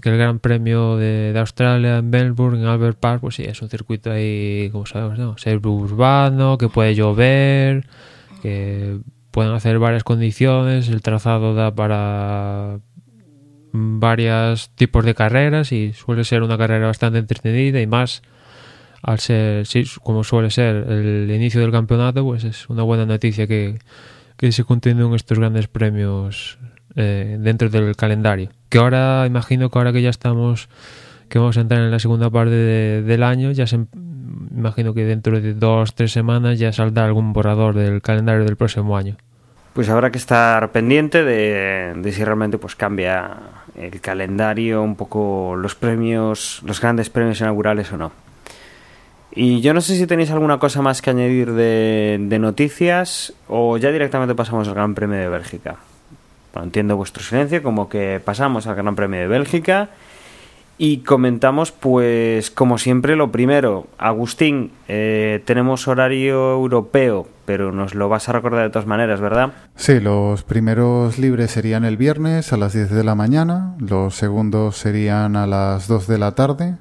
que el Gran Premio de, Australia en Melbourne, en Albert Park, pues sí, es un circuito ahí, como sabemos, ¿no? Ser urbano, que puede llover, que pueden hacer varias condiciones, el trazado da para varios tipos de carreras y suele ser una carrera bastante entretenida y más al ser, como suele ser el inicio del campeonato, pues es una buena noticia que, que se continúen estos grandes premios eh, dentro del calendario. Que ahora, imagino que ahora que ya estamos, que vamos a entrar en la segunda parte de, del año, ya se, imagino que dentro de dos, tres semanas ya saldrá algún borrador del calendario del próximo año. Pues habrá que estar pendiente de, si realmente pues cambia el calendario, un poco los premios, los grandes premios inaugurales o no. Y yo no sé si tenéis alguna cosa más que añadir de noticias o ya directamente pasamos al Gran Premio de Bélgica. Entiendo vuestro silencio como que pasamos al Gran Premio de Bélgica Y comentamos, pues, como siempre, lo primero. Agustín, eh, tenemos horario europeo, pero nos lo vas a recordar de todas maneras, ¿verdad? Sí, los primeros libres serían el viernes a las 10 de la mañana, los segundos serían a las 2 de la tarde,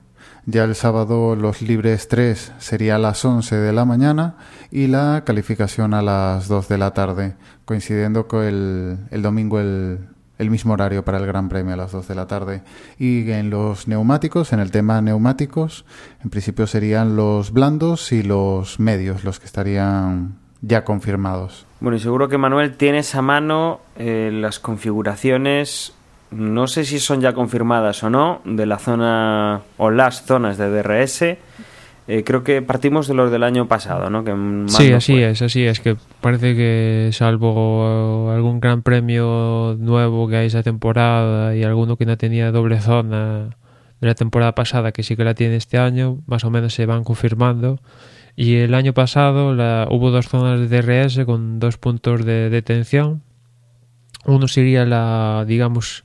ya el sábado los libres 3 sería a las 11 de la mañana y la calificación a las 2 de la tarde, coincidiendo con el, el domingo el, mismo horario para el Gran Premio a las 2 de la tarde. Y en los neumáticos, en el tema neumáticos, en principio serían los blandos y los medios los que estarían ya confirmados. Bueno, y seguro que Manuel tienes a mano eh, las configuraciones, no sé si son ya confirmadas o no, de la zona o las zonas de DRS. Eh, creo que partimos de los del año pasado, ¿no? Que más Sí, no así fue. es, así es. Que parece que salvo algún gran premio nuevo que hay esa temporada y alguno que no tenía doble zona de la temporada pasada, que sí que la tiene este año, más o menos se van confirmando. Y el año pasado la, hubo dos zonas de DRS con dos puntos de detención. Uno sería la, digamos,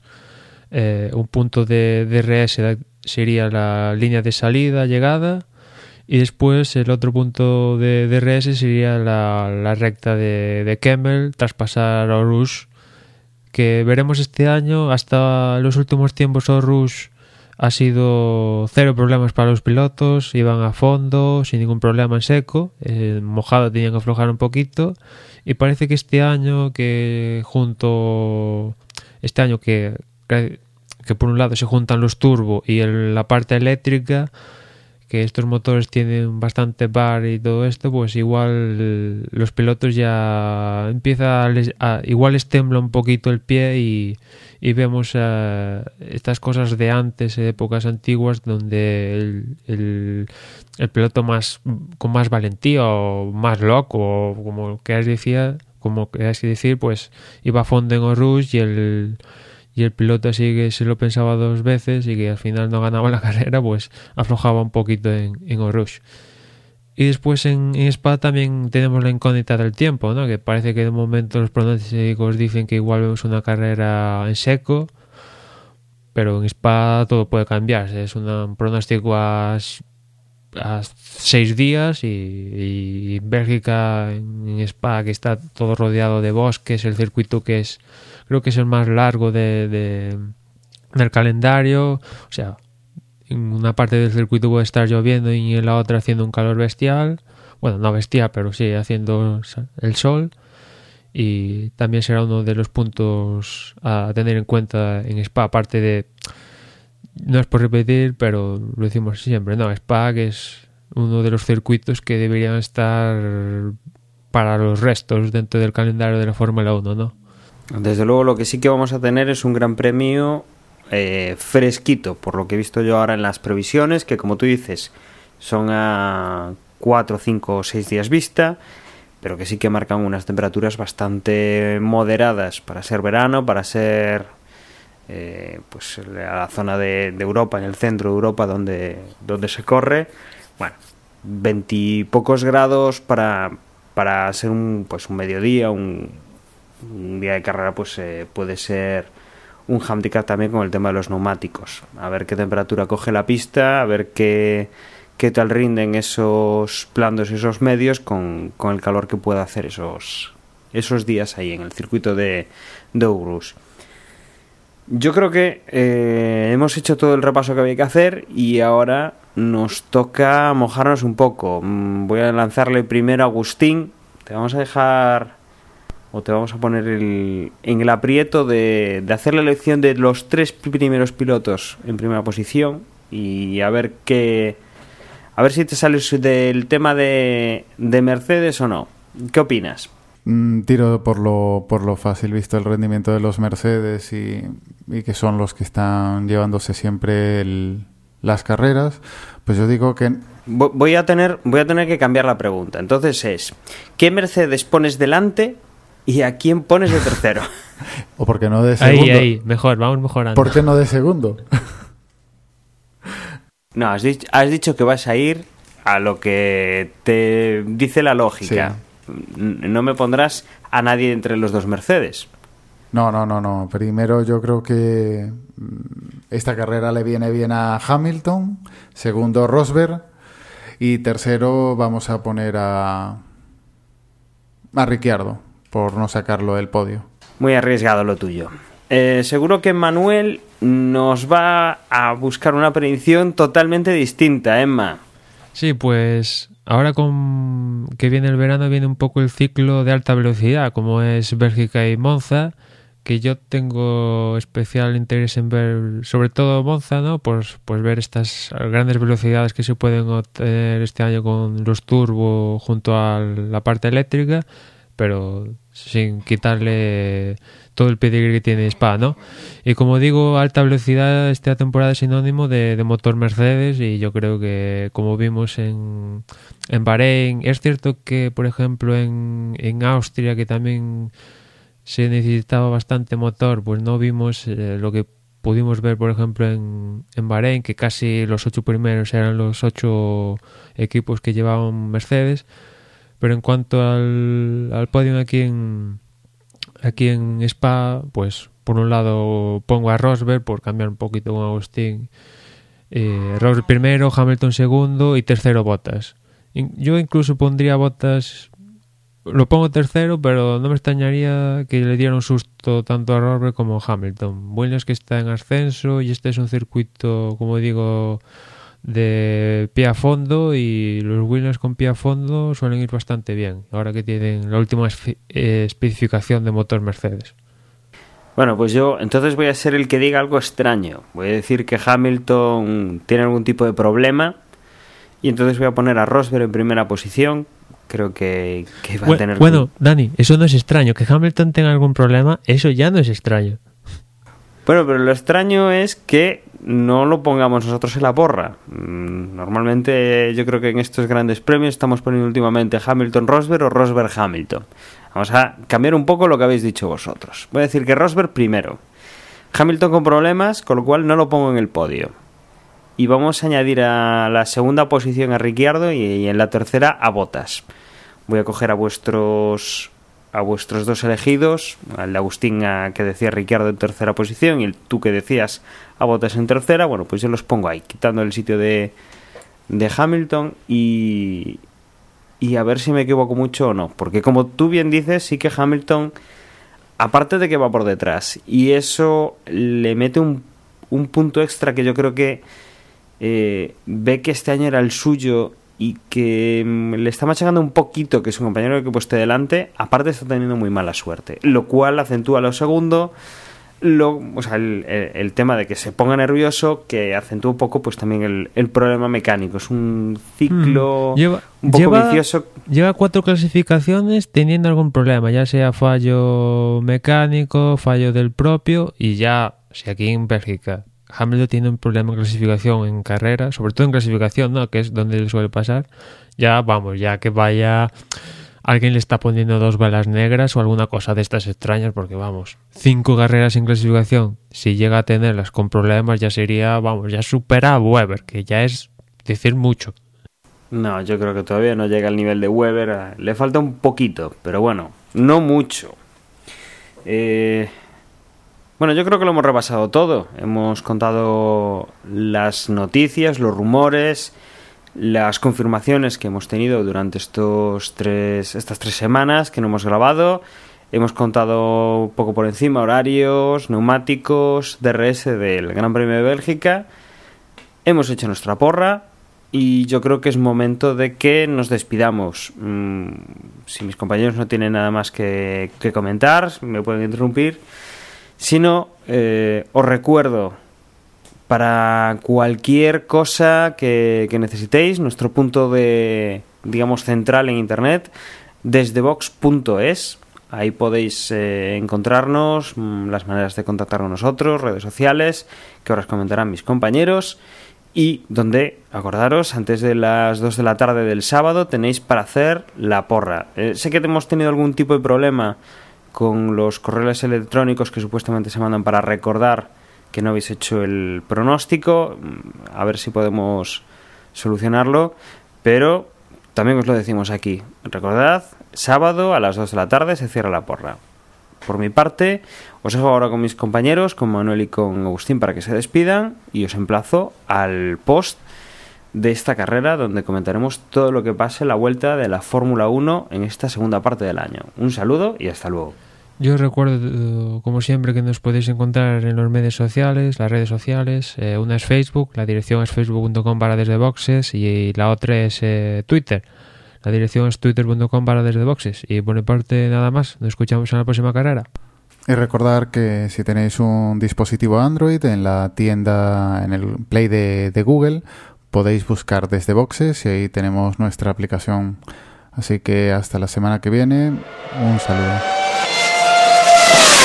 eh, un punto de DRS sería la línea de salida, llegada. Y después el otro punto de DRS sería la, recta de, de Kemmel tras pasar a. Que veremos este año. Hasta los últimos tiempos Rush ha sido cero problemas para los pilotos. Iban a fondo, sin ningún problema en seco. En mojado tenían que aflojar un poquito. Y parece que este año que junto... Este año que, que por un lado se juntan los turbo y el- la parte eléctrica que estos motores tienen bastante bar y todo esto, pues igual los pilotos ya empieza a, igual les tembla un poquito el pie y, y vemos eh, estas cosas de antes, épocas antiguas, donde el, el, el piloto más con más valentía o más loco, o como queráis decir, como decir, pues iba a fondo en Rush y el y el piloto así que se lo pensaba dos veces y que al final no ganaba la carrera, pues aflojaba un poquito en, en Orush. Y después en, en Spa también tenemos la incógnita del tiempo, ¿no? que parece que de momento los pronósticos dicen que igual vemos una carrera en seco, pero en Spa todo puede cambiar. Es un pronóstico a, a seis días y, y Bélgica en Spa, que está todo rodeado de bosques, el circuito que es creo que es el más largo de, de- del calendario. O sea, en una parte del circuito puede estar lloviendo y en la otra haciendo un calor bestial. Bueno, no bestial, pero sí haciendo el sol. Y también será uno de los puntos a tener en cuenta en Spa, aparte de... No es por repetir, pero lo decimos siempre, no, Spa es uno de los circuitos que deberían estar para los restos dentro del calendario de la Fórmula 1, ¿no? Desde luego lo que sí que vamos a tener es un gran premio eh, fresquito, por lo que he visto yo ahora en las previsiones, que como tú dices, son a 4, 5 o 6 días vista, pero que sí que marcan unas temperaturas bastante moderadas para ser verano, para ser eh, pues la zona de, de Europa, en el centro de Europa donde, donde se corre. Bueno, veintipocos grados para, para ser un, pues un mediodía, un, un día de carrera pues eh, puede ser un handicap también con el tema de los neumáticos. A ver qué temperatura coge la pista, a ver qué, qué tal rinden esos blandos esos medios con, con el calor que pueda hacer esos, esos días ahí en el circuito de, de. Yo creo que eh, hemos hecho todo el repaso que había que hacer y ahora nos toca mojarnos un poco. Mm, Voy a lanzarle primero a Agustín. Te vamos a dejar o te vamos a poner el- en el aprieto de, de hacer la elección de los tres primeros pilotos en primera posición y a ver qué a ver si te sales del tema de, de Mercedes o no. ¿Qué opinas? Mm, Tiro por lo, por lo fácil, visto el rendimiento de los Mercedes y, y que son los que están llevándose siempre el- las carreras. Pues yo digo que Vo- Voy a tener voy a tener que cambiar la pregunta. Entonces es ¿qué Mercedes pones delante y a quién pones de tercero? o por qué no de Ahí, segundo. ahí, mejor, vamos mejorando. ¿Por qué no de segundo? No, has dicho, has dicho que vas a ir a lo que te dice la lógica. No me pondrás a nadie entre los dos Mercedes. No, no, no, no. Primero yo creo que mm, esta carrera le viene bien a Hamilton, segundo Rosberg y tercero vamos a poner a a Ricciardo por no sacarlo del podio. Muy arriesgado lo tuyo. Eh, seguro que Manuel nos va a buscar una predicción totalmente distinta, Emma. Sí, pues ahora con que viene el verano viene un poco el ciclo de alta velocidad, como es Bélgica y Monza, que yo tengo especial interés en ver, sobre todo Monza, ¿no? Pues, pues ver estas grandes velocidades que se pueden obtener este año con los turbo junto a la parte eléctrica, pero sin quitarle todo el pedigrí que tiene Spa, ¿no? Y como digo, alta velocidad esta temporada es sinónimo de, de, motor Mercedes y yo creo que como vimos en, en Bahrein, es cierto que por ejemplo en, en Austria que también se necesitaba bastante motor, pues no vimos eh, lo que pudimos ver por ejemplo en, en Bahrein, que casi los ocho primeros eran los ocho equipos que llevaban Mercedes, pero en cuanto al, al podio aquí en aquí en Spa, pues por un lado pongo a Rosberg por cambiar un poquito con Agustín. Eh, Rosberg primero, Hamilton segundo y tercero Bottas. Yo incluso pondría Bottas, lo pongo tercero, pero no me extrañaría que le diera un susto tanto a Rosberg como a Hamilton. Bueno es que está en ascenso y este es un circuito, como digo, de pie a fondo y los Williams con pie a fondo suelen ir bastante bien, ahora que tienen la última eh, especificación de motor Mercedes. Bueno, pues yo entonces voy a ser el que diga algo extraño. Voy a decir que Hamilton tiene algún tipo de problema y entonces voy a poner a Rosberg en primera posición. Creo que, que va bueno, a tener... Bueno, Dani, eso no es extraño. Que Hamilton tenga algún problema, eso ya no es extraño. Bueno, pero lo extraño es que no lo pongamos nosotros en la porra. Mm, Normalmente yo creo que en estos grandes premios estamos poniendo últimamente Hamilton Rosberg o Rosberg Hamilton. Vamos a cambiar un poco lo que habéis dicho vosotros. Voy a decir que Rosberg primero. Hamilton con problemas, con lo cual no lo pongo en el podio. Y vamos a añadir a la segunda posición a Ricciardo y en la tercera a Botas. Voy a coger a vuestros a vuestros dos elegidos, al de Agustín que decía Ricciardo en tercera posición y el tú que decías a Botas en tercera, bueno, pues yo los pongo ahí, quitando el sitio de, de Hamilton y, y a ver si me equivoco mucho o no, porque como tú bien dices, sí que Hamilton, aparte de que va por detrás, y eso le mete un, un punto extra que yo creo que eh, ve que este año era el suyo y que mm, le está machacando un poquito que su compañero de equipo esté delante, aparte está teniendo muy mala suerte, lo cual acentúa lo segundo, lo, o sea, el, el, el tema de que se ponga nervioso, que acentúa un poco pues también el, el problema mecánico, es un ciclo Mm, lleva, un poco lleva- vicioso. Lleva cuatro clasificaciones teniendo algún problema, ya sea fallo mecánico, fallo del propio y ya, si aquí en Bélgica Hamilton tiene un problema en clasificación en carrera, sobre todo en clasificación, ¿no? que es donde le suele pasar, ya vamos, ya que vaya alguien le está poniendo dos balas negras o alguna cosa de estas extrañas, porque vamos, cinco carreras en clasificación, si llega a tenerlas con problemas ya sería, vamos, ya supera a Weber, que ya es decir mucho. No, yo creo que todavía no llega al nivel de Weber. Le falta un poquito, pero bueno, no mucho. Eh, bueno, yo creo que lo hemos repasado todo. Hemos contado las noticias, los rumores, las confirmaciones que hemos tenido durante estos tres, estas tres semanas que no hemos grabado. Hemos contado un poco por encima horarios, neumáticos, DRS del Gran Premio de Bélgica. Hemos hecho nuestra porra y yo creo que es momento de que nos despidamos. Mm, si mis compañeros no tienen nada más que, que comentar, me pueden interrumpir. Si no, eh, os recuerdo para cualquier cosa que, que necesitéis, nuestro punto de, digamos, central en internet, desde box.es. Ahí podéis eh, encontrarnos, mm, las maneras de contactar con nosotros, redes sociales, que ahora os comentarán mis compañeros. Y donde, acordaros, antes de las 2 de la tarde del sábado tenéis para hacer la porra. Eh, sé que hemos tenido algún tipo de problema con los correos electrónicos que supuestamente se mandan para recordar que no habéis hecho el pronóstico. Mm, A ver si podemos solucionarlo. Pero también os lo decimos aquí. Recordad, sábado a las 2 de la tarde se cierra la porra. Por mi parte, Os dejo ahora con mis compañeros, con Manuel y con Agustín, para que se despidan y os emplazo al post de esta carrera donde comentaremos todo lo que pase la vuelta de la Fórmula 1 en esta segunda parte del año. Un saludo y hasta luego. Yo recuerdo, como siempre, que nos podéis encontrar en los medios sociales, las redes sociales. Eh, una es Facebook, la dirección es facebook.com para desde boxes y la otra es eh, Twitter. La dirección es twitter.com para desde boxes. Y por mi parte, nada más. Nos escuchamos en la próxima carrera. Y recordar que si tenéis un dispositivo Android en la tienda, en el Play de, de Google, podéis buscar desde boxes y ahí tenemos nuestra aplicación. Así que hasta la semana que viene, un saludo.